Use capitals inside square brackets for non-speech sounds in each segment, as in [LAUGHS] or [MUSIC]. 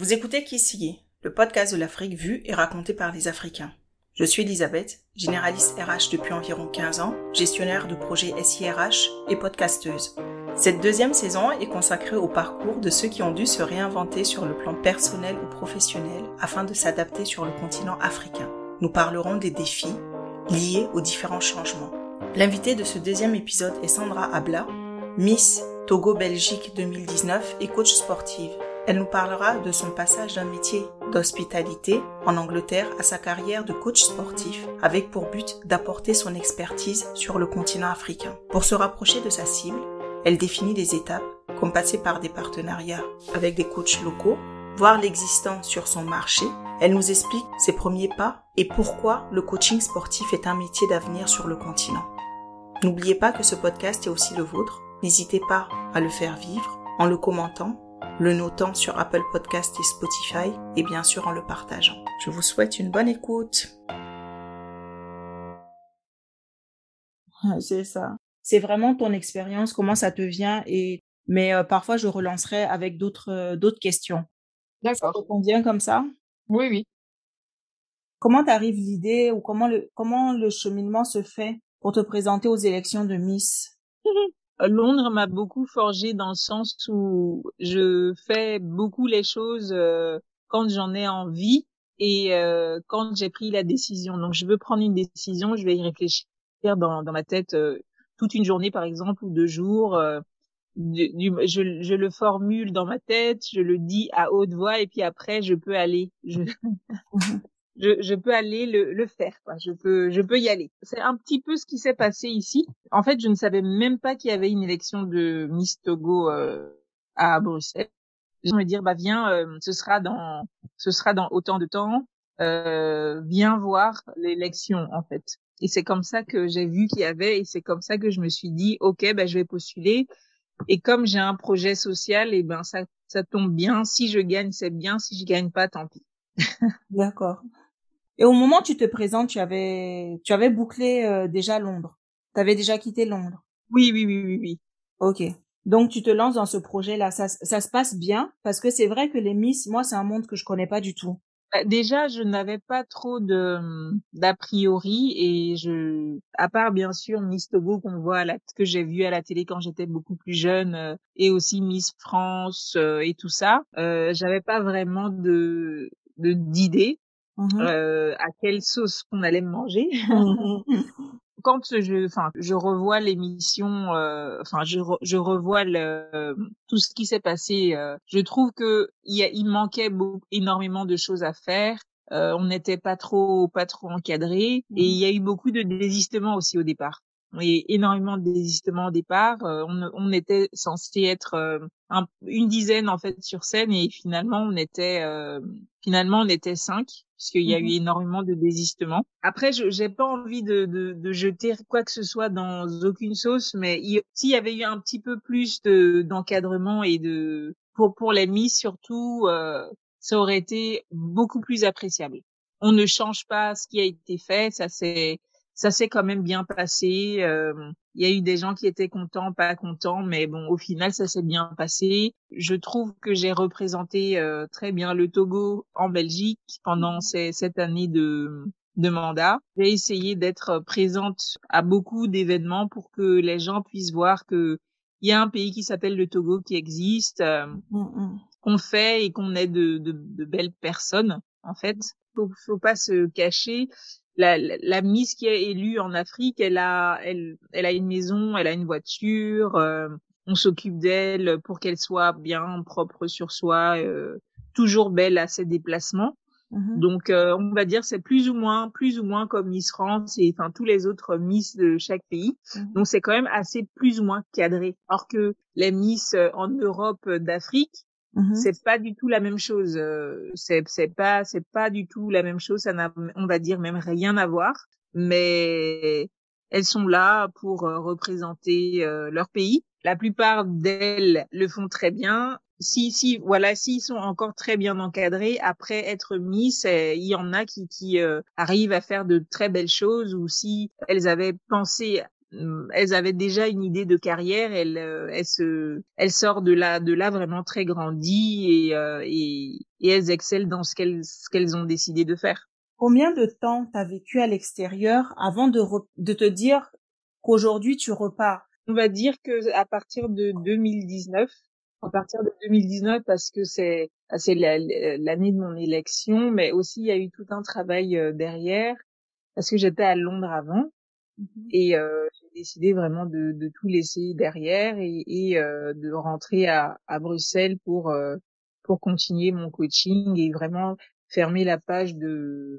Vous écoutez Kissigi, le podcast de l'Afrique vu et raconté par les Africains. Je suis Elisabeth, généraliste RH depuis environ 15 ans, gestionnaire de projets SIRH et podcasteuse. Cette deuxième saison est consacrée au parcours de ceux qui ont dû se réinventer sur le plan personnel ou professionnel afin de s'adapter sur le continent africain. Nous parlerons des défis liés aux différents changements. L'invité de ce deuxième épisode est Sandra Abla, Miss Togo Belgique 2019 et coach sportive. Elle nous parlera de son passage d'un métier d'hospitalité en Angleterre à sa carrière de coach sportif avec pour but d'apporter son expertise sur le continent africain. Pour se rapprocher de sa cible, elle définit des étapes comme passer par des partenariats avec des coachs locaux, voir l'existant sur son marché. Elle nous explique ses premiers pas et pourquoi le coaching sportif est un métier d'avenir sur le continent. N'oubliez pas que ce podcast est aussi le vôtre. N'hésitez pas à le faire vivre en le commentant le notant sur Apple Podcast et Spotify et bien sûr en le partageant. Je vous souhaite une bonne écoute. [LAUGHS] C'est ça. C'est vraiment ton expérience, comment ça te vient et mais euh, parfois je relancerai avec d'autres euh, d'autres questions. D'accord. Ça te convient comme ça? Oui oui. Comment t'arrive l'idée ou comment le comment le cheminement se fait pour te présenter aux élections de Miss? [LAUGHS] Londres m'a beaucoup forgé dans le sens où je fais beaucoup les choses euh, quand j'en ai envie et euh, quand j'ai pris la décision. Donc, je veux prendre une décision, je vais y réfléchir dans, dans ma tête euh, toute une journée, par exemple, ou deux jours. Du, je, je, le formule dans ma tête, je le dis à haute voix et puis après, je peux aller. Je... je, je peux aller le, le faire. Quoi. Je peux, je peux y aller. C'est un petit peu ce qui s'est passé ici. En fait, je ne savais même pas qu'il y avait une élection de Miss Togo euh, à Bruxelles. Je me dire, bah viens, euh, ce sera dans, ce sera dans autant de temps. Euh, viens voir l'élection en fait. Et c'est comme ça que j'ai vu qu'il y avait, et c'est comme ça que je me suis dit, ok, bah je vais postuler. Et comme j'ai un projet social, et ben ça, ça tombe bien. Si je gagne, c'est bien. Si je gagne pas, tant pis. D'accord. Et au moment où tu te présentes, tu avais, tu avais bouclé euh, déjà Londres. Tu avais déjà quitté Londres. Oui, oui, oui, oui, oui. Ok. Donc tu te lances dans ce projet-là. Ça, ça se passe bien? Parce que c'est vrai que les Miss, moi, c'est un monde que je connais pas du tout. Bah, déjà, je n'avais pas trop de d'a priori et je, à part bien sûr Miss Togo qu'on voit à la, que j'ai vu à la télé quand j'étais beaucoup plus jeune euh, et aussi Miss France euh, et tout ça, euh, j'avais pas vraiment de d'idées Mmh euh, à quelle sauce qu'on allait manger. Mmh [LAUGHS] Quand je, enfin, je revois l'émission, euh, enfin, je, je revois le, tout ce qui s'est passé. Euh, je trouve que il, il manquait beaucoup, énormément de choses à faire. Euh, on n'était pas trop, pas trop encadré, et il y a eu beaucoup de désistements aussi au départ et énormément de désistements au départ. Euh, on, on, était censé être euh, un, une dizaine en fait sur scène et finalement on était euh, finalement on était cinq puisqu'il y a eu mhm. énormément de désistements. Après, je j'ai pas envie de, de, de, jeter quoi que ce soit dans aucune sauce, mais s'il y avait eu un petit peu plus de d'encadrement et de pour pour les mises surtout, ça aurait été beaucoup plus appréciable. On ne change pas ce qui a été fait, ça c'est ça s'est quand même bien passé. Euh, il y a eu des gens qui étaient contents, pas contents, mais bon, au final, ça s'est bien passé. Je trouve que j'ai représenté euh, très bien le Togo en Belgique pendant ces, cette année de, de mandat. J'ai essayé d'être présente à beaucoup d'événements pour que les gens puissent voir que il y a un pays qui s'appelle le Togo qui existe, euh, mm, mm. qu'on fait et qu'on est de, de, de, belles personnes en fait. Faut, faut pas se cacher la, la, Miss qui est élue en Afrique, elle a, elle, elle a une maison, elle a une voiture, euh, on s'occupe d'elle pour qu'elle soit bien propre sur soi, euh, toujours belle à ses déplacements. Mm-hmm. Donc, euh, on va dire c'est plus ou moins, plus ou moins comme Miss France et enfin tous les autres Miss de chaque pays. Mm-hmm. Donc, c'est quand même assez plus ou moins cadré. Alors que les Miss en Europe, d'Afrique, Mmh c'est pas du tout la même chose. Euh, c'est c'est pas c'est pas du tout la même chose. Ça n'a on va dire même rien à voir. Mais elles sont là pour euh, représenter euh, leur pays. La plupart d'elles le font très bien. Si si voilà s'ils sont encore très bien encadrés après être Miss, il y en a qui qui arrivent à faire de très belles choses ou si elles avaient pensé elles avaient déjà une idée de carrière. Elles, elles se, elles sortent de là, de là vraiment très grandies et, et, et elles excellent dans ce qu'elles, ce qu'elles ont décidé de faire. Combien de temps t'as vécu à l'extérieur avant de, de te dire qu'aujourd'hui tu repars? On va dire que à partir de 2019, à partir de 2019 parce que c'est c'est l'année de mon élection, mais aussi il y a eu tout un travail euh, derrière parce que j'étais à Londres avant mmh et euh, j'ai décidé vraiment de, de, tout laisser derrière et, et euh, de rentrer à, à Bruxelles pour euh, pour continuer mon coaching et vraiment fermer la page de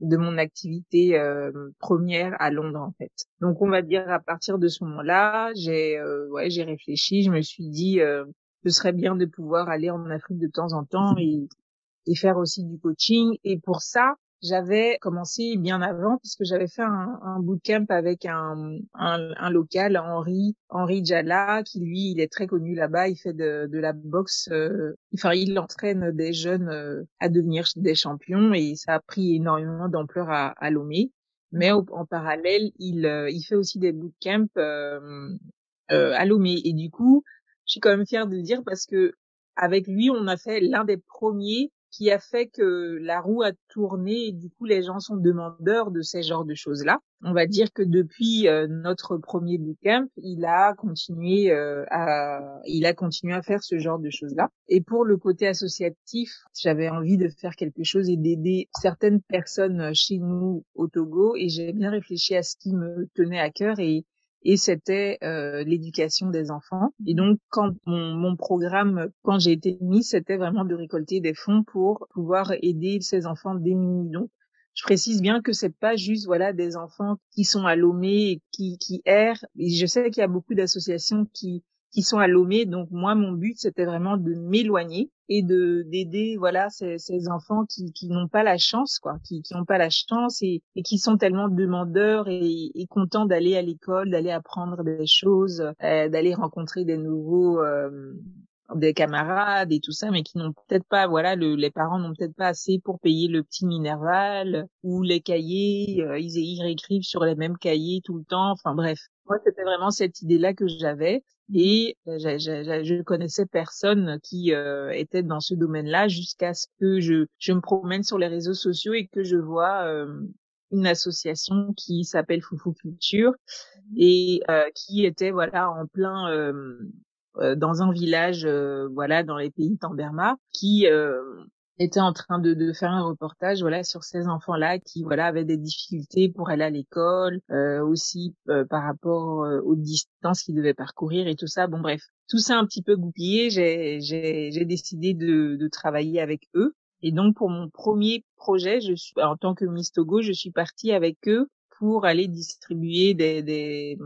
de mon activité euh, première à Londres en fait. Donc on va dire à partir de ce moment-là, j'ai euh, ouais j'ai réfléchi, je me suis dit euh, ce serait bien de pouvoir aller en Afrique de temps en temps et, et faire aussi du coaching. Et pour ça, j'avais commencé bien avant puisque j'avais fait un, un bootcamp avec un, un, un, local, Henri, Henri Jala, qui lui, il est très connu là-bas. Il fait de, de la boxe. Euh, enfin, il entraîne des jeunes euh, à devenir des champions et ça a pris énormément d'ampleur à, à Lomé. Mais en parallèle, il, euh, il fait aussi des bootcamps euh, à Lomé. Et du coup, je suis quand même fière de le dire parce que avec lui, on a fait l'un des premiers qui a fait que la roue a tourné et du coup les gens sont demandeurs de ces genres de choses-là. On va dire que depuis euh, notre premier bootcamp, il a continué euh, à il a continué à faire ce genre de choses-là. Et pour le côté associatif, j'avais envie de faire quelque chose et d'aider certaines personnes chez nous au Togo et j'ai bien réfléchi à ce qui me tenait à cœur et et c'était euh, l'éducation des enfants. Et donc, quand mon, mon programme, quand j'ai été mise, c'était vraiment de récolter des fonds pour pouvoir aider ces enfants démunis. Donc, je précise bien que c'est pas juste voilà des enfants qui sont à Lomé qui qui errent. Et je sais qu'il y a beaucoup d'associations qui qui sont à Lomé. Donc moi, mon but, c'était vraiment de m'éloigner et de d'aider voilà ces, ces enfants qui, qui n'ont pas la chance, quoi, qui qui n'ont pas la chance et, et qui sont tellement demandeurs et, et contents d'aller à l'école, d'aller apprendre des choses, euh, d'aller rencontrer des nouveaux euh, des camarades et tout ça, mais qui n'ont peut-être pas, voilà, le, les parents n'ont peut-être pas assez pour payer le petit minerval ou les cahiers, euh, ils, ils réécrivent sur les mêmes cahiers tout le temps. Enfin bref, moi c'était vraiment cette idée-là que j'avais et euh, je connaissais personne qui euh, était dans ce domaine-là jusqu'à ce que je, je me promène sur les réseaux sociaux et que je vois euh, une association qui s'appelle Foufou Culture et qui était voilà en plein dans un village voilà dans les pays Tamberma qui était en train de, de, faire un reportage voilà sur ces enfants là qui voilà avaient des difficultés pour aller à l'école euh, aussi euh, par rapport euh, aux distances qu'ils devaient parcourir et tout ça. Bon bref tout ça un petit peu goupillé j'ai j'ai j'ai décidé de, de travailler avec eux. Et donc pour mon premier projet je suis en tant que Miss Togo je suis partie avec eux pour aller distribuer des, des,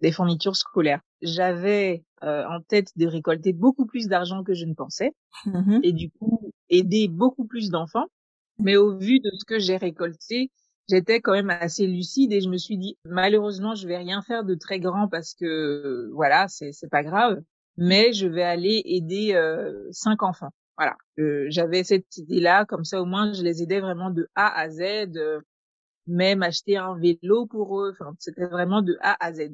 des fournitures scolaires. J'avais euh, en tête de récolter beaucoup plus d'argent que je ne pensais. Mmh et du coup, aider beaucoup plus d'enfants. Mais au vu de ce que j'ai récolté, j'étais quand même assez lucide et je me suis dit malheureusement je vais rien faire de très grand parce que voilà c'est c'est pas grave mais je vais aller aider euh, cinq enfants voilà euh, j'avais cette idée là comme ça au moins je les aidais vraiment de A à Z euh, même acheter un vélo pour eux. Enfin c'était vraiment de A à Z.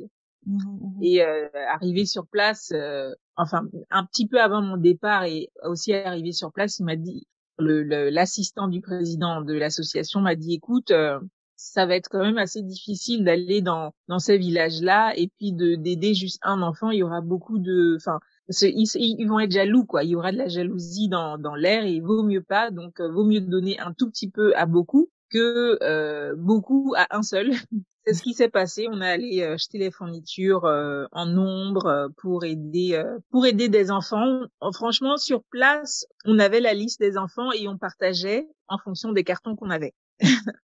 Mmh mmh et euh, arriver sur place euh, enfin un petit peu avant mon départ et aussi arrivé sur place il m'a dit l'assistant du président de l'association m'a dit écoute euh, ça va être quand même assez difficile d'aller dans dans ces villages là et puis de d'aider juste un enfant. Il y aura beaucoup de enfin ils, ils, vont être jaloux quoi. Il y aura de la jalousie dans dans l'air et il vaut mieux pas. Donc euh, vaut mieux donner un tout petit peu à beaucoup que euh, beaucoup à un seul [LAUGHS] c'est ce qui s'est passé. On est allé euh, acheter les fournitures euh, en nombre euh, pour aider pour aider des enfants. franchement, sur place, on avait la liste des enfants et on partageait en fonction des cartons qu'on avait. [LAUGHS]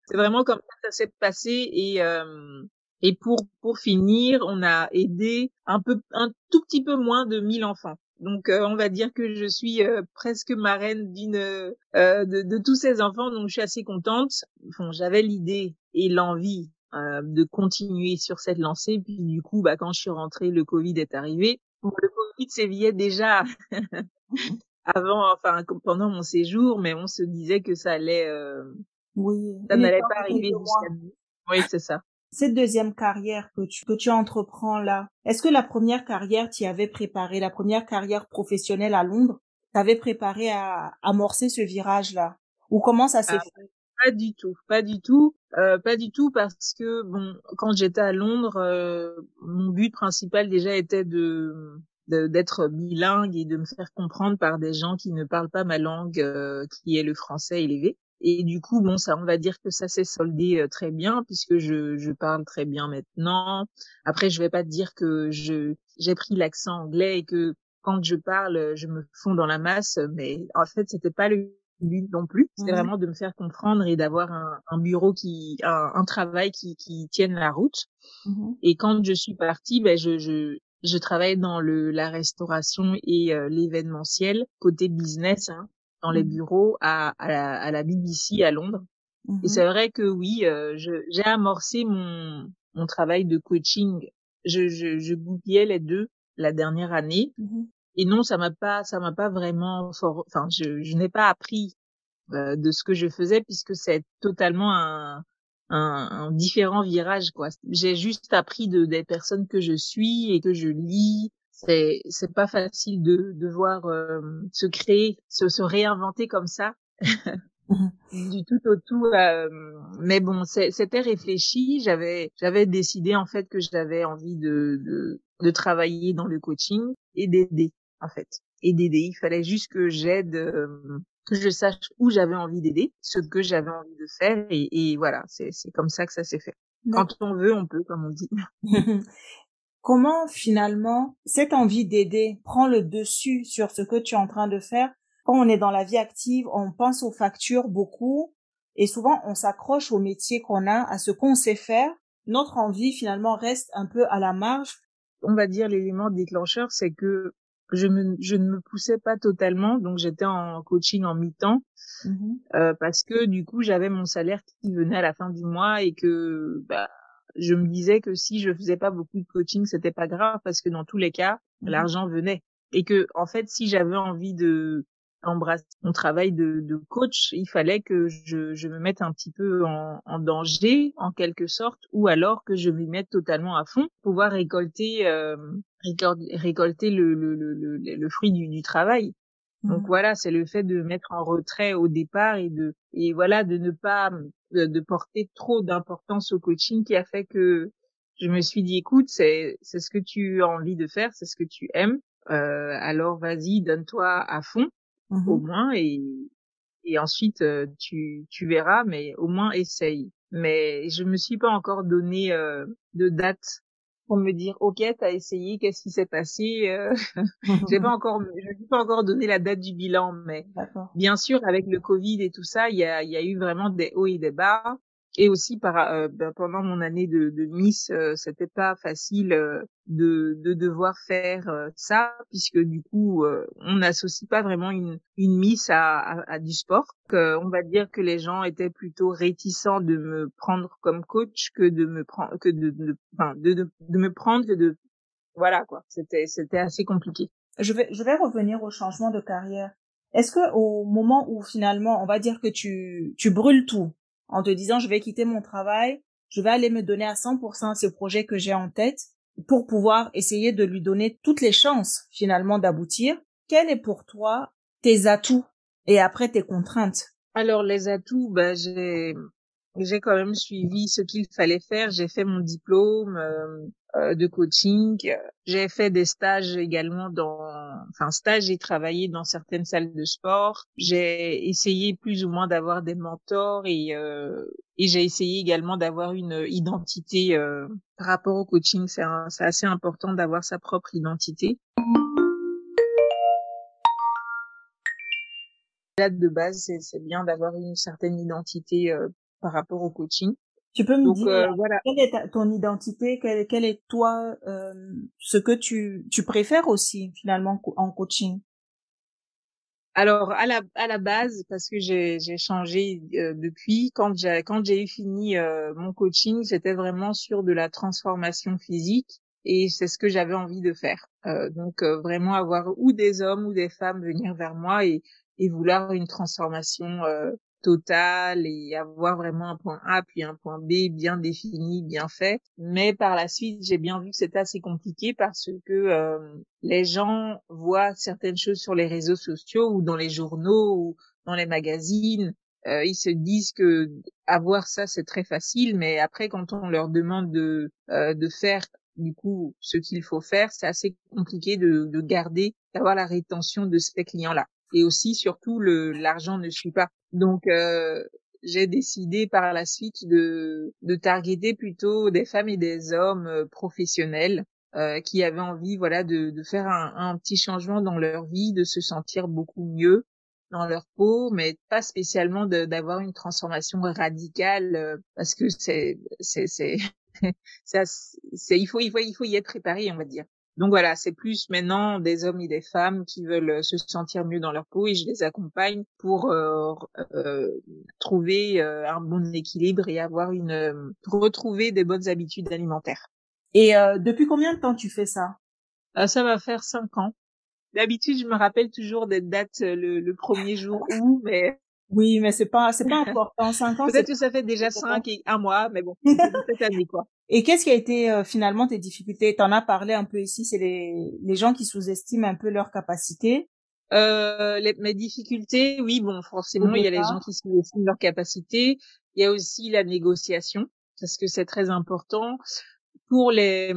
c'est vraiment comme ça s'est passé et et pour pour finir, on a aidé un peu un tout petit peu moins de 1000 enfants. Donc on va dire que je suis presque marraine d'une de, de, tous ces enfants, donc je suis assez contente. Bon, j'avais l'idée et l'envie euh, de continuer sur cette lancée. Puis du coup, bah, quand je suis rentrée, le Covid est arrivé. le Covid sévillait déjà [LAUGHS] avant, enfin pendant mon séjour, mais on se disait que ça allait, euh, oui, ça n'allait pas arriver jusqu'à nous. Oui, c'est ça. Cette deuxième carrière que tu, que tu entreprends là, est-ce que la première carrière t'y avait préparé, la première carrière professionnelle à Londres, t'avait préparé à amorcer ce virage-là? Ou comment ça s'est ah, fait? Pas du tout, pas du tout, euh, pas du tout parce que bon, quand j'étais à Londres, euh, mon but principal déjà était de d'être bilingue et de me faire comprendre par des gens qui ne parlent pas ma langue, euh, qui est le français élevé. Et du coup, bon, ça, on va dire que ça s'est soldé euh, très bien puisque je, je parle très bien maintenant. Après, je vais pas te dire que je j'ai pris l'accent anglais et que quand je parle, je me fonds dans la masse, mais en fait, c'était pas le but non plus. C'était mmh vraiment de me faire comprendre et d'avoir un, un, bureau qui, un, un, travail qui, qui tienne la route. Mmh et quand je suis partie, ben je, je, je travaille dans le, la restauration et euh, l'événementiel côté business. Hein dans les mmh. bureaux à, à, la, à la BBC à Londres. Et mmh c'est vrai que oui, euh, j'ai amorcé mon, mon travail de coaching. Je, je, je goupillais les deux la dernière année. Mmh Et non, ça m'a pas, ça m'a pas vraiment, enfin, je, je n'ai pas appris euh, de ce que je faisais puisque c'est totalement un, un, un, différent virage, quoi. J'ai juste appris de des personnes que je suis et que je lis c'est c'est pas facile de de voir euh, se créer, se, se réinventer comme ça. [LAUGHS] du tout au tout euh, mais bon c'était réfléchi. J'avais j'avais décidé en fait que j'avais envie de, de de travailler dans le coaching et d'aider en fait et d'aider. Il fallait juste que j'aide euh, que je sache où j'avais envie d'aider ce que j'avais envie de faire et, et voilà c'est c'est comme ça que ça s'est fait. Quand on veut on peut comme on dit [LAUGHS] Comment finalement cette envie d'aider prend le dessus sur ce que tu es en train de faire? Quand on est dans la vie active, on pense aux factures beaucoup et souvent on s'accroche au métier qu'on a, à ce qu'on sait faire. Notre envie finalement reste un peu à la marge. On va dire l'élément déclencheur, c'est que je, me, je ne me poussais pas totalement, donc j'étais en coaching en mi-temps mmh euh, parce que du coup j'avais mon salaire qui venait à la fin du mois et que bah, je me disais que si je faisais pas beaucoup de coaching, c'était pas grave parce que dans tous les cas, mmh l'argent venait et que en fait, si j'avais envie de embrasser mon travail de, de, coach, il fallait que je, je me mette un petit peu en, en, danger, en quelque sorte, ou alors que je m'y mette totalement à fond, pour pouvoir récolter euh, récolter le, le, le, le, fruit du, du travail. Donc mmh. voilà, c'est le fait de mettre en retrait au départ et de et voilà de ne pas de, porter trop d'importance au coaching qui a fait que je me suis dit écoute c'est c'est ce que tu as envie de faire c'est ce que tu aimes euh, alors vas-y donne-toi à fond mmh au moins et et ensuite euh, tu tu verras mais au moins essaye mais je me suis pas encore donné euh, de date pour me dire ok t'as essayé qu'est-ce qui s'est passé euh, [LAUGHS] j'ai [LAUGHS] pas encore je n'ai pas encore donné la date du bilan mais bien sûr avec le covid et tout ça il y a il y a eu vraiment des hauts et des bas et aussi par euh, ben, pendant mon année de, de Miss, euh, c'était pas facile euh, de, de devoir faire ça puisque du coup on n'associe pas vraiment une, une Miss à, à, du sport. on va dire que les gens étaient plutôt réticents de me prendre comme coach que de me prendre que de de, de, de, de me prendre que de voilà quoi. C'était c'était assez compliqué. Je vais je vais revenir au changement de carrière. Est-ce que au moment où finalement on va dire que tu tu brûles tout en te disant je vais quitter mon travail, je vais aller me donner à 100% ce projet que j'ai en tête pour pouvoir essayer de lui donner toutes les chances finalement d'aboutir. Quel est pour toi tes atouts et après tes contraintes? Alors les atouts, ben j'ai j'ai quand même suivi ce qu'il fallait faire. J'ai fait mon diplôme euh, euh, de coaching. J'ai fait des stages également dans, enfin stage et travaillé dans certaines salles de sport. J'ai essayé plus ou moins d'avoir des mentors et euh, et j'ai essayé également d'avoir une identité par rapport au coaching. C'est c'est assez important d'avoir sa propre identité. de base, c'est bien d'avoir une certaine identité par rapport au coaching. Tu peux me dire euh, voilà. quelle est ton identité, quelle, quelle est toi euh, ce que tu tu préfères aussi finalement en coaching? Alors à la à la base parce que j'ai j'ai changé euh, depuis quand j'ai quand j'ai fini euh, mon coaching, j'étais vraiment sur de la transformation physique et c'est ce que j'avais envie de faire. donc vraiment avoir ou des hommes ou des femmes venir vers moi et et vouloir une transformation total et avoir vraiment un point A puis un point B bien défini, bien fait. Mais par la suite, j'ai bien vu que c'était assez compliqué parce que euh, les gens voient certaines choses sur les réseaux sociaux ou dans les journaux ou dans les magazines. Euh, ils se disent que avoir ça c'est très facile, mais après quand on leur demande de euh, de faire du coup ce qu'il faut faire, c'est assez compliqué de, de garder, d'avoir la rétention de ces clients-là. Et aussi surtout le l'argent ne suit pas. Donc euh, j'ai décidé par la suite de, de targeter plutôt des femmes et des hommes euh, professionnels euh, qui avaient envie voilà de, de faire un, un, petit changement dans leur vie, de se sentir beaucoup mieux dans leur peau, mais pas spécialement d'avoir une transformation radicale euh, parce que c'est c'est c'est [LAUGHS] c'est il faut il faut il faut y être préparé on va dire. Donc voilà, c'est plus maintenant des hommes et des femmes qui veulent euh, se sentir mieux dans leur peau et je les accompagne pour euh, euh, trouver euh, un bon équilibre et avoir une euh, retrouver des bonnes habitudes alimentaires. Et depuis combien de temps tu fais ça? Ça va faire cinq ans. D'habitude, je me rappelle toujours des dates le, le premier jour où, mais [LAUGHS] oui, mais c'est pas, c'est pas [LAUGHS] important. Cinq ans. Peut-être que ça fait déjà cinq et un mois, mais bon, [LAUGHS] cette année, quoi. Et qu'est-ce qui a été euh, finalement tes difficultés? T'en as parlé un peu ici. C'est les, les gens qui sous-estiment un peu leur capacité. Euh, les, mes difficultés, oui, bon, forcément, il y a les gens qui sous-estiment leur capacité. Il y a aussi la négociation, parce que c'est très important pour les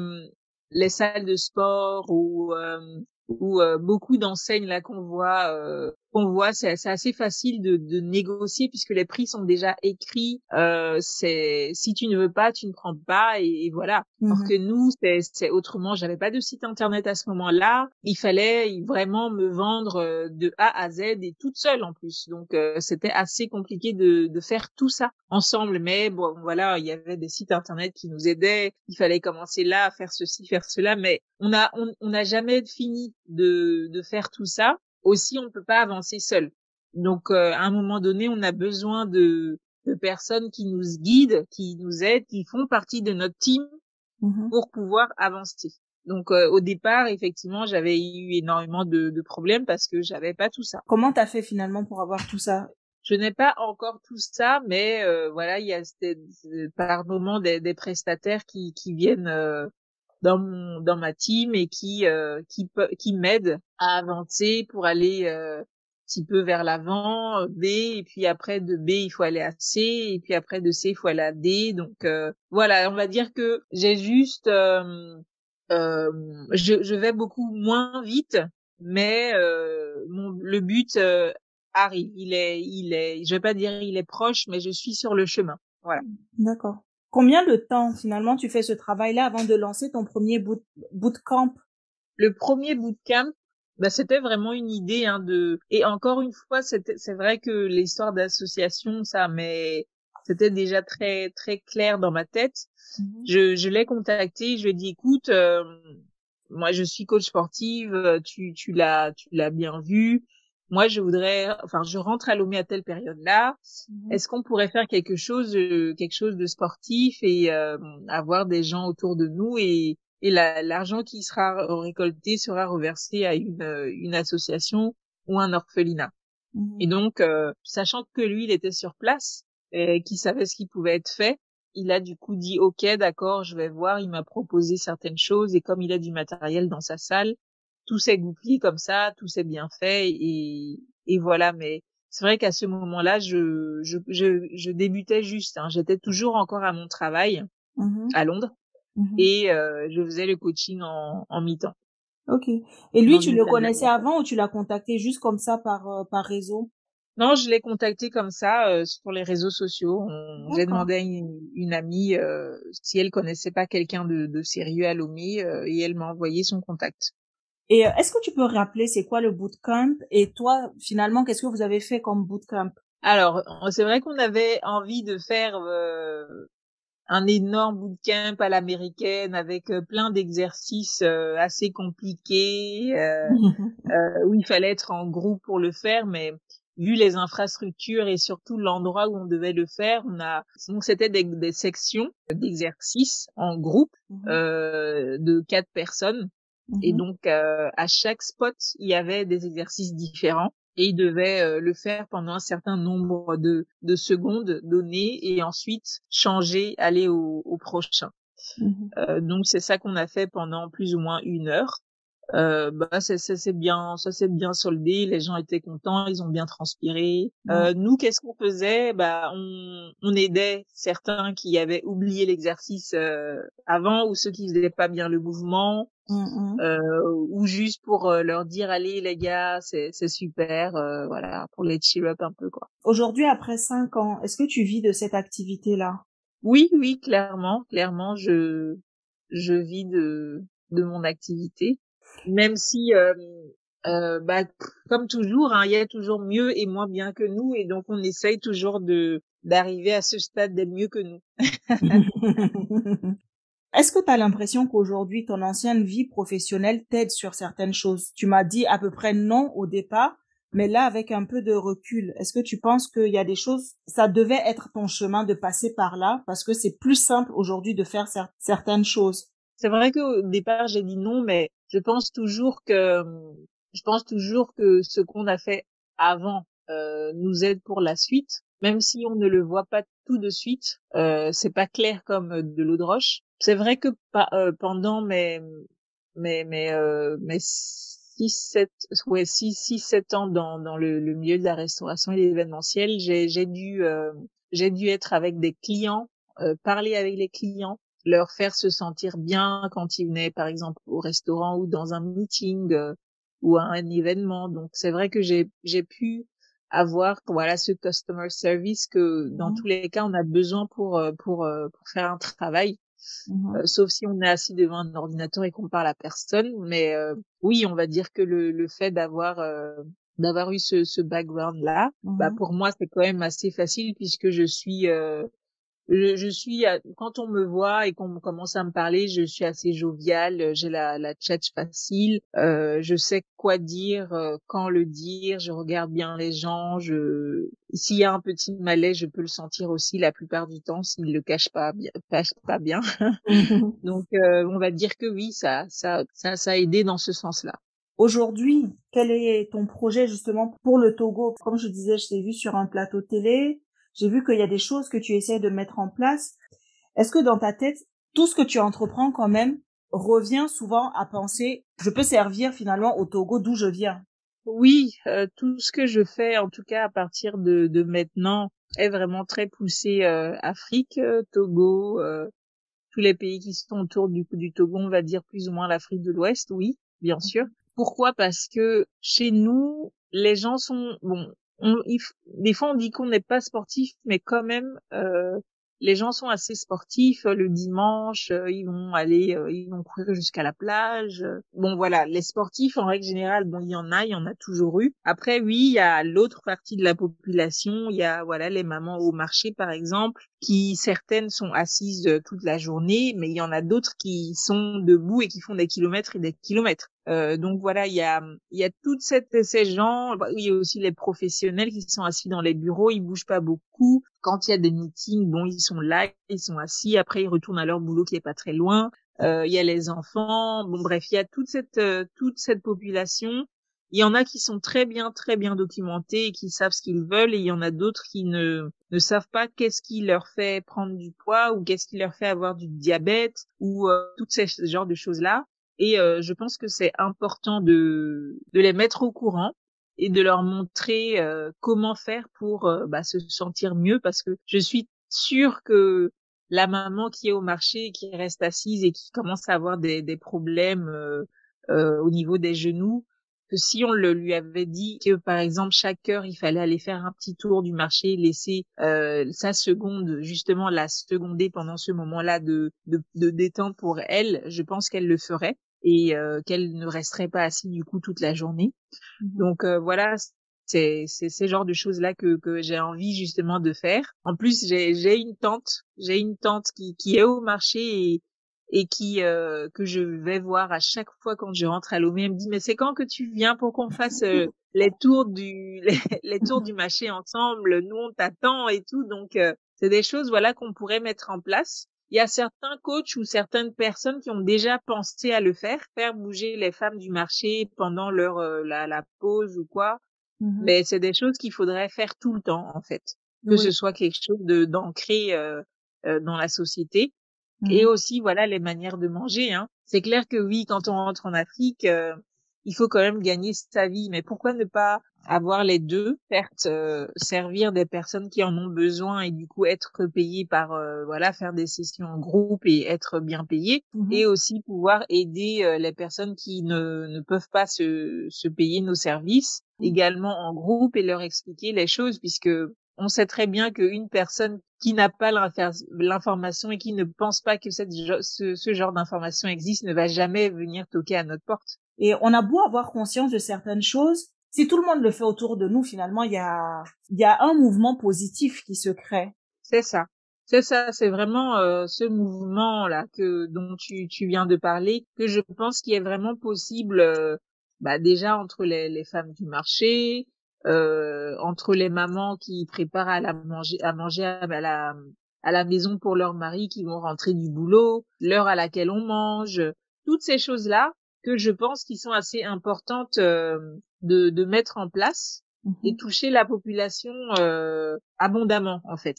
les salles de sport ou euh, ou euh, beaucoup d'enseignes là qu'on voit euh, qu'on voit c'est assez facile de, de, négocier puisque les prix sont déjà écrits. Euh, c'est si tu ne veux pas tu ne prends pas et, voilà. Mmh alors que nous c'est autrement. J'avais pas de site internet à ce moment-là. Il fallait vraiment me vendre euh, de A à Z et toute seule en plus. Donc euh, c'était assez compliqué de, de faire tout ça ensemble. Mais bon voilà il y avait des sites internet qui nous aidaient. Il fallait commencer là faire ceci faire cela. Mais on a on n'a jamais fini de de faire tout ça aussi on ne peut pas avancer seul. Donc euh, à un moment donné, on a besoin de, de, personnes qui nous guident, qui nous aident, qui font partie de notre team mmh pour pouvoir avancer. Donc euh, au départ, effectivement, j'avais eu énormément de, de, problèmes parce que j'avais pas tout ça. Comment t'as fait finalement pour avoir tout ça? Je n'ai pas encore tout ça, mais euh, voilà, il y a par moment des, des prestataires qui, qui viennent dans mon dans ma team et qui euh, qui qui m'aide à avancer pour aller euh, un petit peu vers l'avant B et puis après de B il faut aller à C et puis après de C il faut aller à D. Donc euh, voilà on va dire que j'ai juste euh, euh, je, je vais beaucoup moins vite mais mon, le but arrive. Il est il est je vais pas dire il est proche mais je suis sur le chemin. Voilà. D'accord Combien de temps finalement tu fais ce travail-là avant de lancer ton premier boot, bootcamp? Le premier bootcamp, bah, c'était vraiment une idée hein, de. Et encore une fois, c'est vrai que l'histoire d'association, ça, mais c'était déjà très très clair dans ma tête. Mmh je, je l'ai contacté, je lui ai dit écoute, euh, moi je suis coach sportive, tu tu l'as tu l'as bien vu moi je voudrais enfin je rentre à Lomé à telle période là mhm. est-ce qu'on pourrait faire quelque chose euh, quelque chose de sportif et euh, avoir des gens autour de nous et et l'argent qui sera récolté sera reversé à une euh, une association ou un orphelinat? Mhm. et donc sachant que lui il était sur place et qu'il savait ce qui pouvait être fait il a du coup dit ok d'accord je vais voir il m'a proposé certaines choses et comme il a du matériel dans sa salle tout s'est goupillé comme ça, tout s'est bien fait et, et voilà. Mais c'est vrai qu'à ce moment-là, je, je, je, je, débutais juste. Hein. J'étais toujours encore à mon travail mmh à Londres mmh et euh, je faisais le coaching en, en mi-temps. Ok. Et lui, tu le connaissais avant ou tu l'as contacté juste comme ça par euh, par réseau? Non, je l'ai contacté comme ça euh, sur les réseaux sociaux. J'ai demandé à une, une amie euh, si elle connaissait pas quelqu'un de, de sérieux à Lomé et elle m'a envoyé son contact. Et euh, est-ce que tu peux rappeler c'est quoi le bootcamp et toi finalement qu'est-ce que vous avez fait comme bootcamp? Alors c'est vrai qu'on avait envie de faire euh, un énorme bootcamp à l'américaine avec euh, plein d'exercices assez compliqués [LAUGHS] où il fallait être en groupe pour le faire, mais vu les infrastructures et surtout l'endroit où on devait le faire, on a donc c'était des, des sections d'exercices en groupe mmh de quatre personnes et mmh donc, euh, à chaque spot, il y avait des exercices différents. et il devait le faire pendant un certain nombre de, de secondes données et ensuite changer, aller au, au prochain. Mmh euh, donc c'est ça qu'on a fait pendant plus ou moins une heure. Euh, bah c'est c'est bien ça s'est bien soldé les gens étaient contents ils ont bien transpiré euh, nous qu'est-ce qu'on faisait? Bah on, on aidait certains qui avaient oublié l'exercice euh, avant ou ceux qui faisaient pas bien le mouvement mmh euh, ou juste pour euh, leur dire allez les gars c'est super voilà pour les cheer up un peu quoi. Aujourd'hui après cinq ans est-ce que tu vis de cette activité là oui oui clairement clairement je je vis de de mon activité. Même si euh, euh, bah, comme toujours, hein, il y a toujours mieux et moins bien que nous, et donc on essaye toujours de d'arriver à ce stade d'être mieux que nous. [LAUGHS] [LAUGHS] [LAUGHS] Est-ce que tu as l'impression qu'aujourd'hui, ton ancienne vie professionnelle t'aide sur certaines choses? Tu m'as dit à peu près non au départ, mais là, avec un peu de recul, est-ce que tu penses qu'il y a des choses, ça devait être ton chemin de passer par là, parce que c'est plus simple aujourd'hui de faire certaines choses? C'est vrai qu'au départ, j'ai dit non, mais je pense toujours que je pense toujours que ce qu'on a fait avant euh, nous aide pour la suite, même si on ne le voit pas tout de suite. Euh, c'est pas clair comme de l'eau de roche. C'est vrai que euh, pendant mes mes mes euh, mes six sept ouais six six sept ans dans dans le, le milieu de la restauration et l'événementiel, j'ai j'ai dû euh, j'ai dû être avec des clients, euh, parler avec les clients, leur faire se sentir bien quand ils venaient par exemple au restaurant ou dans un meeting euh, ou à un événement. Donc c'est vrai que j'ai j'ai pu avoir voilà ce customer service que dans mmh tous les cas on a besoin pour euh, pour euh, pour faire un travail. Mmh sauf si on est assis devant un ordinateur et qu'on parle à personne, mais oui, on va dire que le, le fait d'avoir d'avoir eu ce, ce background là, bah mmh pour moi c'est quand même assez facile puisque je suis je, je, suis quand on me voit et qu'on commence à me parler, je suis assez joviale, j'ai la la chat facile, euh, je sais quoi dire, euh, quand le dire, je regarde bien les gens, je s'il y a un petit malaise, je peux le sentir aussi la plupart du temps s'il le cache pas bien, cache pas bien. [LAUGHS] [LAUGHS] Donc euh, on va dire que oui, ça ça ça ça a aidé dans ce sens-là. Aujourd'hui, quel est ton projet justement pour le Togo? Comme je disais, je t'ai vu sur un plateau télé, j'ai vu qu'il y a des choses que tu essaies de mettre en place. Est-ce que dans ta tête, tout ce que tu entreprends quand même revient souvent à penser, je peux servir finalement au Togo d'où je viens? Oui, euh, tout ce que je fais, en tout cas à partir de, de maintenant, est vraiment très poussé euh, Afrique, euh, Togo, tous les pays qui sont autour du, du Togo, on va dire plus ou moins l'Afrique de l'Ouest, oui, bien sûr. Pourquoi? Parce que chez nous, les gens sont bon des fois on dit qu'on n'est pas sportif, mais quand même, euh, les gens sont assez sportifs. Le dimanche, euh, ils vont aller, euh, ils vont courir jusqu'à la plage. Bon voilà, les sportifs en règle générale, bon il y en a, il y en a toujours eu. Après oui, il y a l'autre partie de la population. Il y a voilà les mamans au marché par exemple, qui certaines sont assises toute la journée, mais il y en a d'autres qui sont debout et qui font des kilomètres et des kilomètres. Euh, donc voilà, il y a il y a toutes cette, ces gens, bah, il y a aussi les professionnels qui sont assis dans les bureaux, ils bougent pas beaucoup. Quand il y a des meetings, bon, ils sont là, ils sont assis, après ils retournent à leur boulot qui est pas très loin. Euh, il y a les enfants, bon bref, il y a toute cette euh, toute cette population. Il y en a qui sont très bien très bien documentés et qui savent ce qu'ils veulent, et il y en a d'autres qui ne ne savent pas qu'est-ce qui leur fait prendre du poids ou qu'est-ce qui leur fait avoir du diabète ou euh, toutes ces genres de choses là. Et euh, je pense que c'est important de, de les mettre au courant et de leur montrer euh, comment faire pour euh, bah, se sentir mieux parce que je suis sûre que la maman qui est au marché, qui reste assise et qui commence à avoir des, des problèmes au niveau des genoux, que si on le lui avait dit que par exemple chaque heure il fallait aller faire un petit tour du marché, laisser sa seconde justement la seconder pendant ce moment-là de, de, de détente pour elle, je pense qu'elle le ferait et euh, qu'elle ne resterait pas assise du coup toute la journée. Mmh Donc euh, voilà, c'est c'est ce genre de choses là que que j'ai envie justement de faire. En plus, j'ai j'ai une tante, j'ai une tante qui qui est au marché et et qui euh, que je vais voir à chaque fois quand je rentre à Lomé. Elle me dit mais c'est quand que tu viens pour qu'on fasse [LAUGHS] les tours du [LAUGHS] les, les, tours du marché ensemble? Nous on t'attend et tout. Donc c'est des choses voilà qu'on pourrait mettre en place il y a certains coachs ou certaines personnes qui ont déjà pensé à le faire, faire bouger les femmes du marché pendant leur euh, la, la, pause ou quoi. Mhm. Mais c'est des choses qu'il faudrait faire tout le temps, en fait. Que ce soit quelque chose de d'ancré euh, euh, dans la société. Et mhm. aussi, voilà, les manières de manger. Hein. C'est clair que oui, quand on rentre en Afrique, euh, il faut quand même gagner sa vie. Mais pourquoi ne pas avoir les deux, certes, euh, servir des personnes qui en ont besoin et du coup être payé par, euh, voilà, faire des sessions en groupe et être bien payé, mhm. et aussi pouvoir aider euh, les personnes qui ne, ne peuvent pas se, se payer nos services mhm. également en groupe et leur expliquer les choses puisque on sait très bien qu'une personne qui n'a pas l'information et qui ne pense pas que cette, ce, ce genre d'information existe ne va jamais venir toquer à notre porte. Et on a beau avoir conscience de certaines choses, si tout le monde le fait autour de nous, finalement, il y a, il y a un mouvement positif qui se crée. C'est ça. C'est ça, c'est vraiment euh, ce mouvement-là que dont tu, tu viens de parler, que je pense qu'il est vraiment possible euh, bah, déjà entre les, les femmes du marché, euh, entre les mamans qui préparent à, la manger, à manger à la, à la maison pour leur mari qui vont rentrer du boulot, l'heure à laquelle on mange, toutes ces choses-là, que je pense qu'ils sont assez importantes euh, de, de, mettre en place et mhm. toucher la population euh, abondamment en fait.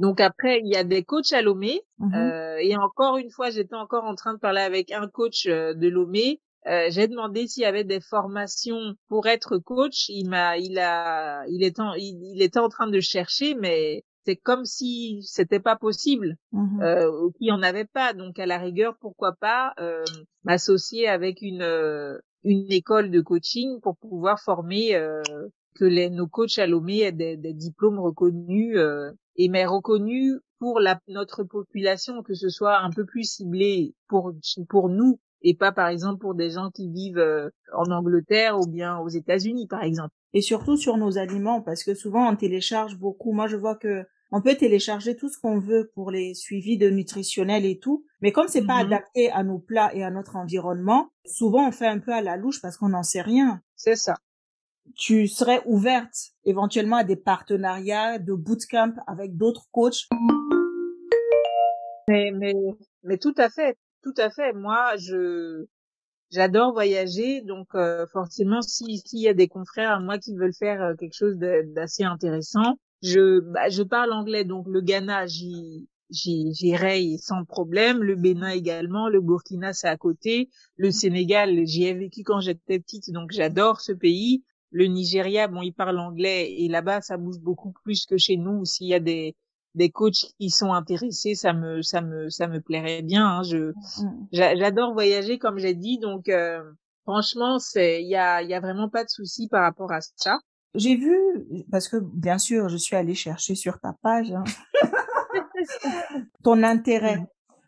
Donc après il y a des coachs à Lomé mhm. euh, et encore une fois j'étais encore en train de parler avec un coach euh, de Lomé. Euh, j'ai demandé s'il y avait des formations pour être coach. Il m'a, il a, il était, en, il, il était en train de chercher, mais c'est comme si c'était pas possible mmh euh, qu'il y en avait pas. Donc à la rigueur pourquoi pas euh, m'associer avec une euh, une école de coaching pour pouvoir former euh, que les nos coachs à Lomé aient des, des diplômes reconnus euh, et mais reconnus pour la notre population que ce soit un peu plus ciblé pour pour nous et pas par exemple pour des gens qui vivent euh, en Angleterre ou bien aux États-Unis par exemple. Et surtout sur nos aliments parce que souvent on télécharge beaucoup. Moi je vois que on peut télécharger tout ce qu'on veut pour les suivis de nutritionnels et tout, mais comme c'est pas mhm. adapté à nos plats et à notre environnement, souvent on fait un peu à la louche parce qu'on n'en sait rien. C'est ça. Tu serais ouverte éventuellement à des partenariats de bootcamp avec d'autres coachs. Mais, mais, mais tout à fait, tout à fait. Moi, je, j'adore voyager, donc euh, forcément, si s'il y a des confrères moi qui veulent faire euh, quelque chose d'assez intéressant, je, bah, je parle anglais, donc le Ghana, j'y, j'irai sans problème. Le Bénin également, le Burkina, c'est à côté. Le Sénégal, j'y ai vécu quand j'étais petite, donc j'adore ce pays. Le Nigeria, bon, ils parlent anglais et là-bas, ça bouge beaucoup plus que chez nous. S'il y a des, des coachs qui sont intéressés, ça me, ça me, ça me plairait bien. Hein. Je, mm. j'adore voyager, comme j'ai dit, donc euh, franchement, c'est, il y a, il y a vraiment pas de souci par rapport à ça. J'ai vu, parce que bien sûr, je suis allée chercher sur ta page, hein, [LAUGHS] ton intérêt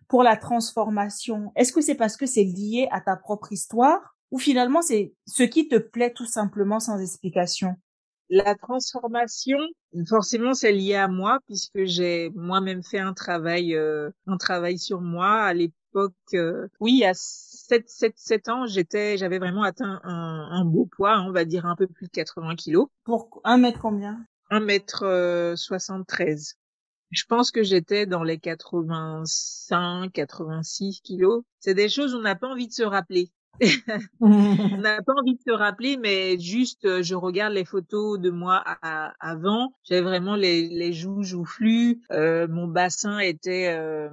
pour la transformation. Est-ce que c'est parce que c'est lié à ta propre histoire ou finalement c'est ce qui te plaît tout simplement sans explication? La transformation, forcément, c'est lié à moi puisque j'ai moi-même fait un travail, euh, un travail sur moi à l'époque. Euh, oui, à 7, 7, 7 ans, j'étais, j'avais vraiment atteint un, un, beau poids, on va dire un peu plus de 80 kilos. Pour un mètre combien? Un mètre euh, 73. Je pense que j'étais dans les 85, 86 kilos. C'est des choses on n'a pas envie de se rappeler. On [LAUGHS] n'a pas envie de se rappeler, mais juste, euh, je regarde les photos de moi avant. J'avais vraiment les, les joues joufflues. Euh, mon bassin était euh,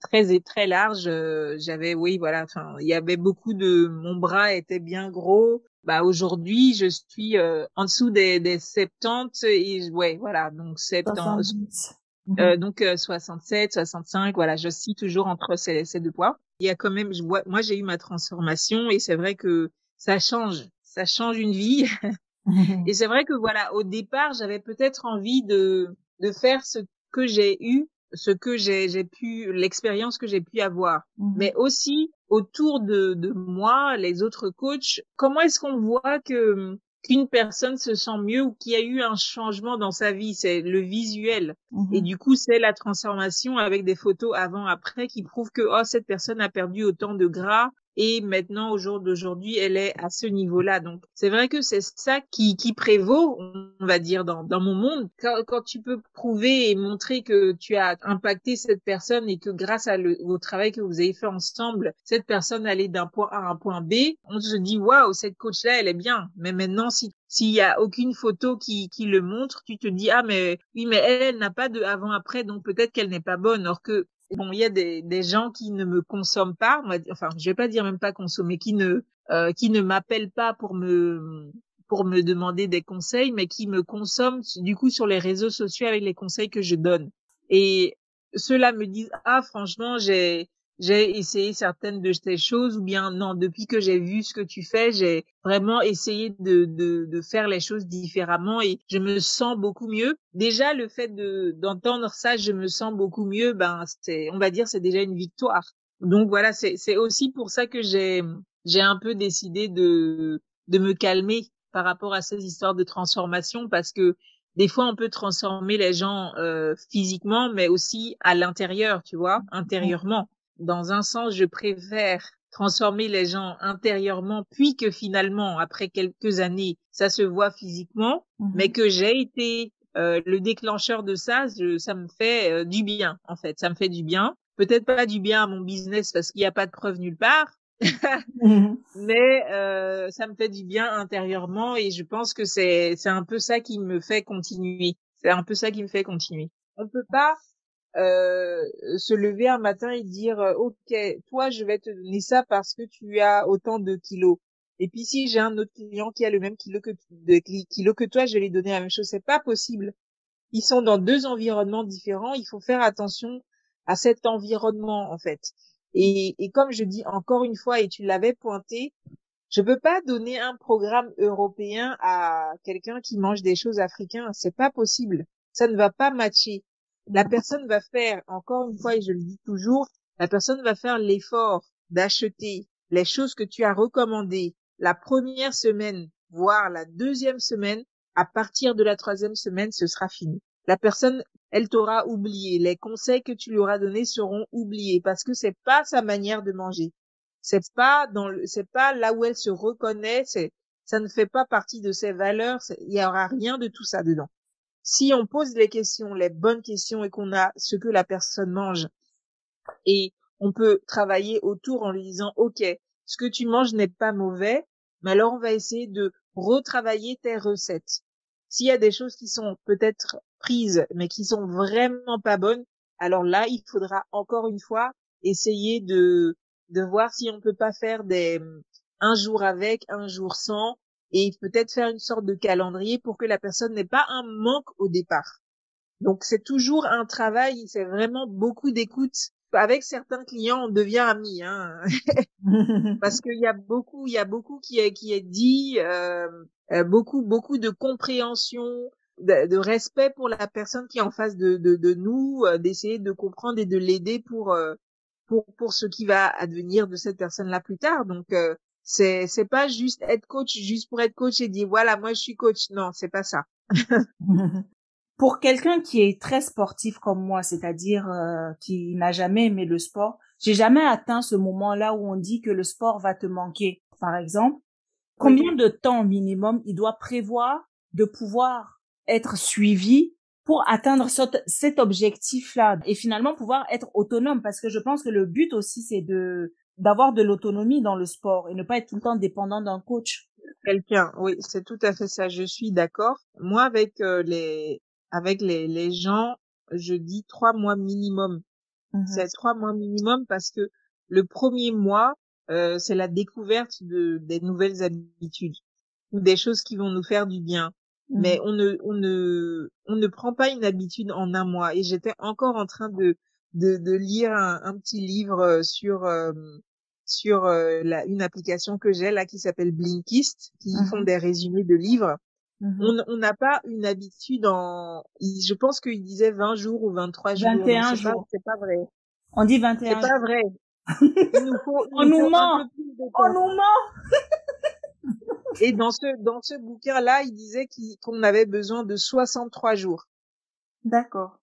très très large. Euh, j'avais, oui, voilà. Enfin, il y avait beaucoup de. Mon bras était bien gros. Bah aujourd'hui, je suis euh, en dessous des, des 70 et ouais, voilà. Donc 70. Euh, mhm. donc 67, 65, voilà, je suis toujours entre ces, ces deux poids. Il y a quand même, je vois, moi j'ai eu ma transformation et c'est vrai que ça change, ça change une vie. [LAUGHS] [LAUGHS] et c'est vrai que voilà, au départ, j'avais peut-être envie de de faire ce que j'ai eu ce que j'ai pu, l'expérience que j'ai pu avoir, mhm. mais aussi autour de, de moi, les autres coachs, comment est-ce qu'on voit que qu'une personne se sent mieux ou qu'il y a eu un changement dans sa vie, c'est le visuel. Et mhm. du coup, c'est la transformation avec des photos avant-après qui prouvent que oh cette personne a perdu autant de gras, et maintenant au jour d'aujourd'hui elle est à ce niveau-là. Donc c'est vrai que c'est ça qui, qui prévaut on va dire dans, dans mon monde. Quand, quand tu peux prouver et montrer que tu as impacté cette personne et que grâce à le, au travail que vous avez fait ensemble cette personne allait d'un point A à un point B on se dit waouh cette coach là elle est bien. Mais maintenant si s'il y a aucune photo qui, qui le montre, tu te dis ah mais oui mais elle, elle n'a pas de avant après donc peut-être qu'elle n'est pas bonne. Alors que bon, il y a des, des gens qui ne me consomment pas, enfin, je vais pas dire même pas consommer, qui ne euh, qui ne m'appellent pas pour me pour me demander des conseils, mais qui me consomment du coup sur les réseaux sociaux avec les conseils que je donne. Et ceux-là me disent ah franchement j'ai j'ai essayé certaines de ces choses ou bien non, depuis que j'ai vu ce que tu fais, j'ai vraiment essayé de, de, de, faire les choses différemment et je me sens beaucoup mieux. Déjà, le fait de, d'entendre ça, je me sens beaucoup mieux, ben, c'est, on va dire, c'est déjà une victoire. Donc voilà, c'est, c'est aussi pour ça que j'ai, j'ai un peu décidé de, de me calmer par rapport à ces histoires de transformation parce que des fois on peut transformer les gens euh, physiquement mais aussi à l'intérieur tu vois intérieurement dans un sens, je préfère transformer les gens intérieurement, puis que finalement, après quelques années, ça se voit physiquement, mais que j'ai été euh, le déclencheur de ça, ça me fait euh, du bien, en fait. Ça me fait du bien. Peut-être pas du bien à mon business parce qu'il n'y a pas de preuve nulle part, mhm. [LAUGHS] mais euh, ça me fait du bien intérieurement et je pense que c'est c'est un peu ça qui me fait continuer. C'est un peu ça qui me fait continuer. On peut pas euh, se lever un matin et dire euh, ok toi je vais te donner ça parce que tu as autant de kilos. Et puis si j'ai un autre client qui a le même kilo que toi je vais lui donner la même chose. C'est pas possible. Ils sont dans deux environnements différents. Il faut faire attention à cet environnement en fait. Et, et comme je dis encore une fois et tu l'avais pointé je peux pas donner un programme européen à quelqu'un qui mange des choses africaines c'est pas possible. Ça ne va pas matcher la personne va faire, encore une fois, et je le dis toujours, la personne va faire l'effort d'acheter les choses que tu as recommandées la première semaine, voire la deuxième semaine. À partir de la troisième semaine, ce sera fini. La personne, elle t'aura oublié. Les conseils que tu lui auras donnés seront oubliés parce que c'est pas sa manière de manger. C'est pas dans le, c'est pas là où elle se reconnaît. Ça ne fait pas partie de ses valeurs. Il y aura rien de tout ça dedans si on pose les questions, les bonnes questions et qu'on a ce que la personne mange et on peut travailler autour en lui disant, OK, ce que tu manges n'est pas mauvais, mais alors on va essayer de retravailler tes recettes. S'il y a des choses qui sont peut-être prises, mais qui sont vraiment pas bonnes, alors là, il faudra encore une fois essayer de, de voir si on peut pas faire des, un jour avec, un jour sans, et peut-être faire une sorte de calendrier pour que la personne n'ait pas un manque au départ. Donc c'est toujours un travail, c'est vraiment beaucoup d'écoute. Avec certains clients, on devient amis, hein. [LAUGHS] parce qu'il y a beaucoup, il y a beaucoup qui est qui est dit, euh, euh, beaucoup beaucoup de compréhension, de, respect pour la personne qui est en face de de, de nous, euh, d'essayer de comprendre et de l'aider pour pour pour ce qui va advenir de cette personne là plus tard. Donc c'est c'est pas juste être coach juste pour être coach et dire voilà moi je suis coach. Non, c'est pas ça. [LAUGHS] pour quelqu'un qui est très sportif comme moi, c'est-à-dire euh, qui n'a jamais aimé le sport, j'ai jamais atteint ce moment-là où on dit que le sport va te manquer. Par exemple, combien de temps minimum il doit prévoir de pouvoir être suivi pour atteindre cet objectif-là et finalement pouvoir être autonome? Parce que je pense que le but aussi c'est de d'avoir de l'autonomie dans le sport et ne pas être tout le temps dépendant d'un coach. Quelqu'un, oui, c'est tout à fait ça. Je suis d'accord. Moi, avec euh, les avec les, les gens, je dis trois mois minimum. Mmh c'est trois mois minimum parce que le premier mois, euh, c'est la découverte de des nouvelles habitudes ou des choses qui vont nous faire du bien. Mmh Mais on ne on ne on ne prend pas une habitude en un mois. Et j'étais encore en train de de, de lire un, un, petit livre euh, sur euh, sur euh, la, une application que j'ai là qui s'appelle Blinkist, qui font mmh des résumés de livres. Mmh on n'a pas une habitude en, je pense qu'il disait 20 jours ou 23 jours. 21 jours. C'est pas vrai. On dit 21 C'est pas vrai. [LAUGHS] Il nous faut, on nous ment. On nous ment. Et dans ce, dans ce bouquin-là, il disait qu'on avait besoin de 63 jours. D'accord.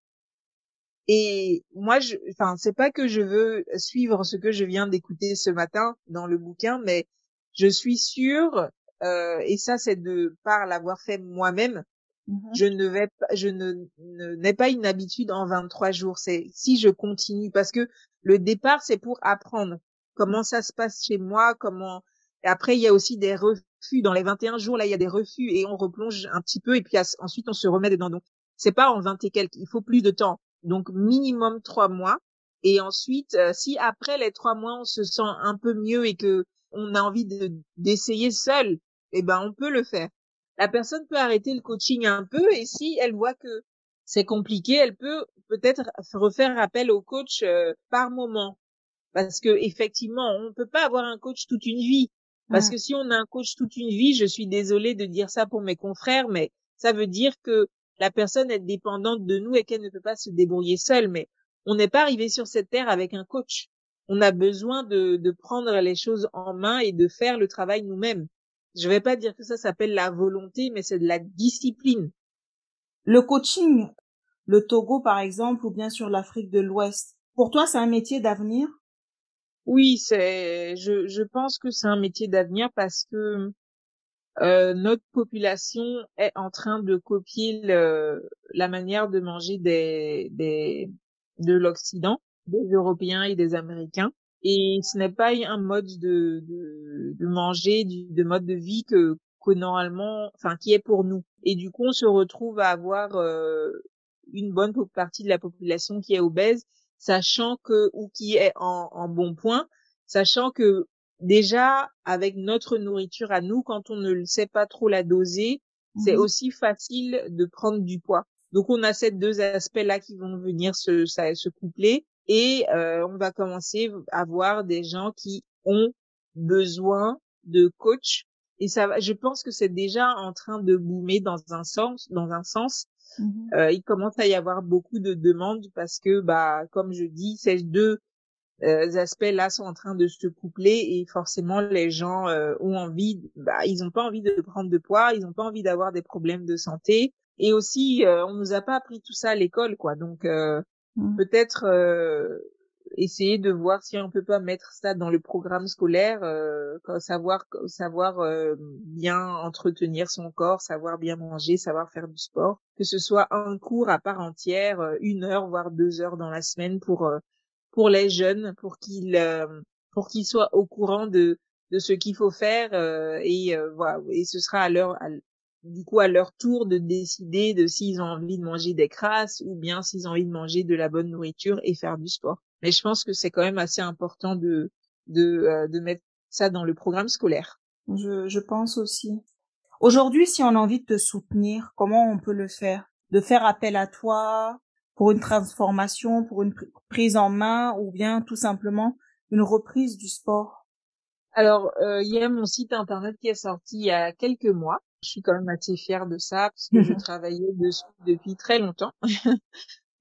Et moi, je, enfin, c'est pas que je veux suivre ce que je viens d'écouter ce matin dans le bouquin, mais je suis sûre, euh, et ça, c'est de par l'avoir fait moi-même, mm-hmm. je ne vais pas, je ne, n'ai pas une habitude en 23 jours. C'est si je continue, parce que le départ, c'est pour apprendre comment ça se passe chez moi, comment. Et après, il y a aussi des refus dans les 21 jours. Là, il y a des refus et on replonge un petit peu et puis ensuite on se remet dedans. Donc, c'est pas en 20 et quelques. Il faut plus de temps donc minimum trois mois. Et ensuite, euh, si après les trois mois on se sent un peu mieux et que on a envie de d'essayer seul, eh ben on peut le faire. La personne peut arrêter le coaching un peu et si elle voit que c'est compliqué, elle peut peut-être refaire appel au coach euh, par moment. Parce que effectivement, on ne peut pas avoir un coach toute une vie. Parce que si on a un coach toute une vie, je suis désolée de dire ça pour mes confrères, mais ça veut dire que la personne est dépendante de nous et qu'elle ne peut pas se débrouiller seule. Mais on n'est pas arrivé sur cette terre avec un coach. On a besoin de, de prendre les choses en main et de faire le travail nous-mêmes. Je vais pas dire que ça s'appelle la volonté, mais c'est de la discipline. Le coaching, le Togo par exemple, ou bien sur l'Afrique de l'Ouest, pour toi c'est un métier d'avenir? Oui, c'est. Je, je pense que c'est un métier d'avenir parce que euh, notre population est en train de copier le, la manière de manger des, des de l'Occident, des Européens et des Américains. Et ce n'est pas un mode de, de, de manger, de mode de vie que, que normalement, enfin, qui est pour nous. Et du coup, on se retrouve à avoir euh, une bonne partie de la population qui est obèse, sachant que ou qui est en, en bon point, sachant que déjà avec notre nourriture à nous, quand on ne sait pas trop la doser, c'est mhm. aussi facile de prendre du poids. Donc on a ces deux aspects-là qui vont venir se, se coupler et euh, on va commencer à voir des gens qui ont besoin de coach et ça je pense que c'est déjà en train de boomer dans un sens dans un sens mhm. euh, il commence à y avoir beaucoup de demandes parce que bah comme je dis ces deux aspects-là sont en train de se coupler et forcément les gens euh, ont envie, bah, ils n'ont pas envie de prendre de poids, ils n'ont pas envie d'avoir des problèmes de santé. Et aussi euh, on nous a pas appris tout ça à l'école quoi, donc mmh. peut-être essayer de voir si on peut pas mettre ça dans le programme scolaire, savoir savoir bien entretenir son corps, savoir bien manger, savoir faire du sport, que ce soit un cours à part entière, une heure voire deux heures dans la semaine pour pour les jeunes, pour qu'ils euh, pour qu'ils soient au courant de de ce qu'il faut faire euh, et euh, voilà et ce sera à leur du coup à leur tour de décider de s'ils ont envie de manger des crasses ou bien s'ils ont envie de manger de la bonne nourriture et faire du sport. Mais je pense que c'est quand même assez important de de de mettre ça dans le programme scolaire. Je je pense aussi. Aujourd'hui, si on a envie de te soutenir, comment on peut le faire? De faire appel à toi, pour une transformation, pour une prise en main ou bien tout simplement une reprise du sport Alors, euh, il y a mon site internet qui est sorti il y a quelques mois. Je suis quand même assez fière de ça parce que je [LAUGHS] travaillais dessus depuis très longtemps. [LAUGHS]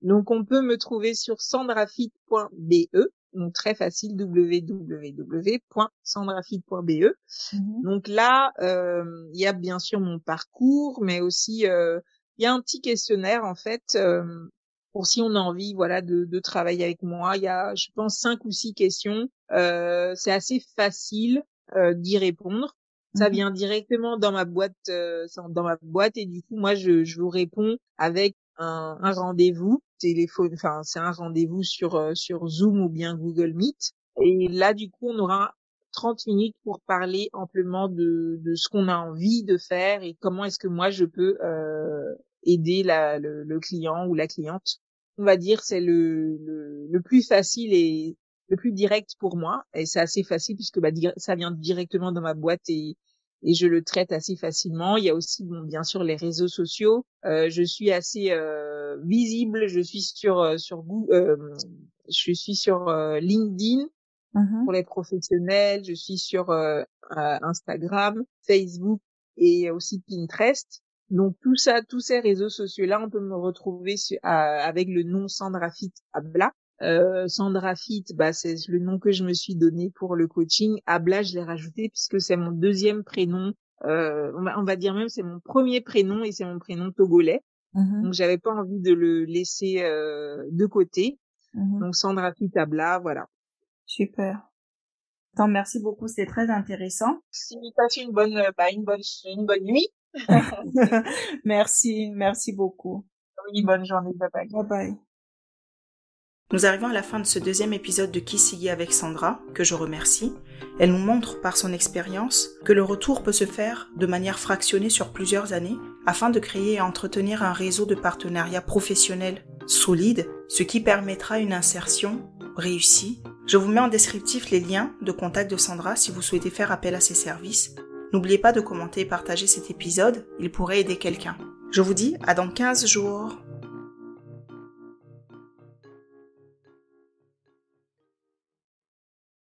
donc, on peut me trouver sur sandrafit.be, donc très facile www.sandrafit.be. Mhm. Donc là, euh, il y a bien sûr mon parcours, mais aussi euh, il y a un petit questionnaire en fait euh, pour si on a envie voilà de, de travailler avec moi. Il y a je pense cinq ou six questions. Euh, c'est assez facile euh, d'y répondre. Ça mmh vient directement dans ma boîte euh, dans ma boîte et du coup moi je, je vous réponds avec un, un rendez-vous téléphone. Enfin c'est un rendez-vous sur euh, sur Zoom ou bien Google Meet. Et là du coup on aura 30 minutes pour parler amplement de, de ce qu'on a envie de faire et comment est-ce que moi je peux euh, aider la, le, le, client ou la cliente. On va dire c'est le, le, le, plus facile et le plus direct pour moi. Et c'est assez facile puisque bah, ça vient directement dans ma boîte et, et je le traite assez facilement. Il y a aussi bon, bien sûr les réseaux sociaux. Euh, je suis assez euh, visible. Je suis sur euh, sur euh, je suis sur euh, LinkedIn mm-hmm. pour les professionnels. Je suis sur euh, Instagram, Facebook et aussi Pinterest. Donc tout ça, tous ces réseaux sociaux-là, on peut me retrouver avec le nom Sandra Fit Abla. Euh, Sandra Fit, bah, c'est le nom que je me suis donné pour le coaching. Abla, je l'ai rajouté puisque c'est mon deuxième prénom. Euh, on, va, dire même c'est mon premier prénom et c'est mon prénom togolais. Mmh Donc j'avais pas envie de le laisser euh, de côté. Mmh Donc Sandra Fitabla, voilà. Super. Tant merci beaucoup, c'est très intéressant. Si passe une bonne, euh, bah, une bonne, une bonne nuit. [LAUGHS] merci, merci beaucoup. Oui, bonne journée, bye bye. Bye bye. Nous arrivons à la fin de ce deuxième épisode de Qui avec Sandra, que je remercie. Elle nous montre par son expérience que le retour peut se faire de manière fractionnée sur plusieurs années afin de créer et entretenir un réseau de partenariats professionnels solide, ce qui permettra une insertion réussie. Je vous mets en descriptif les liens de contact de Sandra si vous souhaitez faire appel à ses services. N'oubliez pas de commenter et partager cet épisode, il pourrait aider quelqu'un. Je vous dis à dans 15 jours.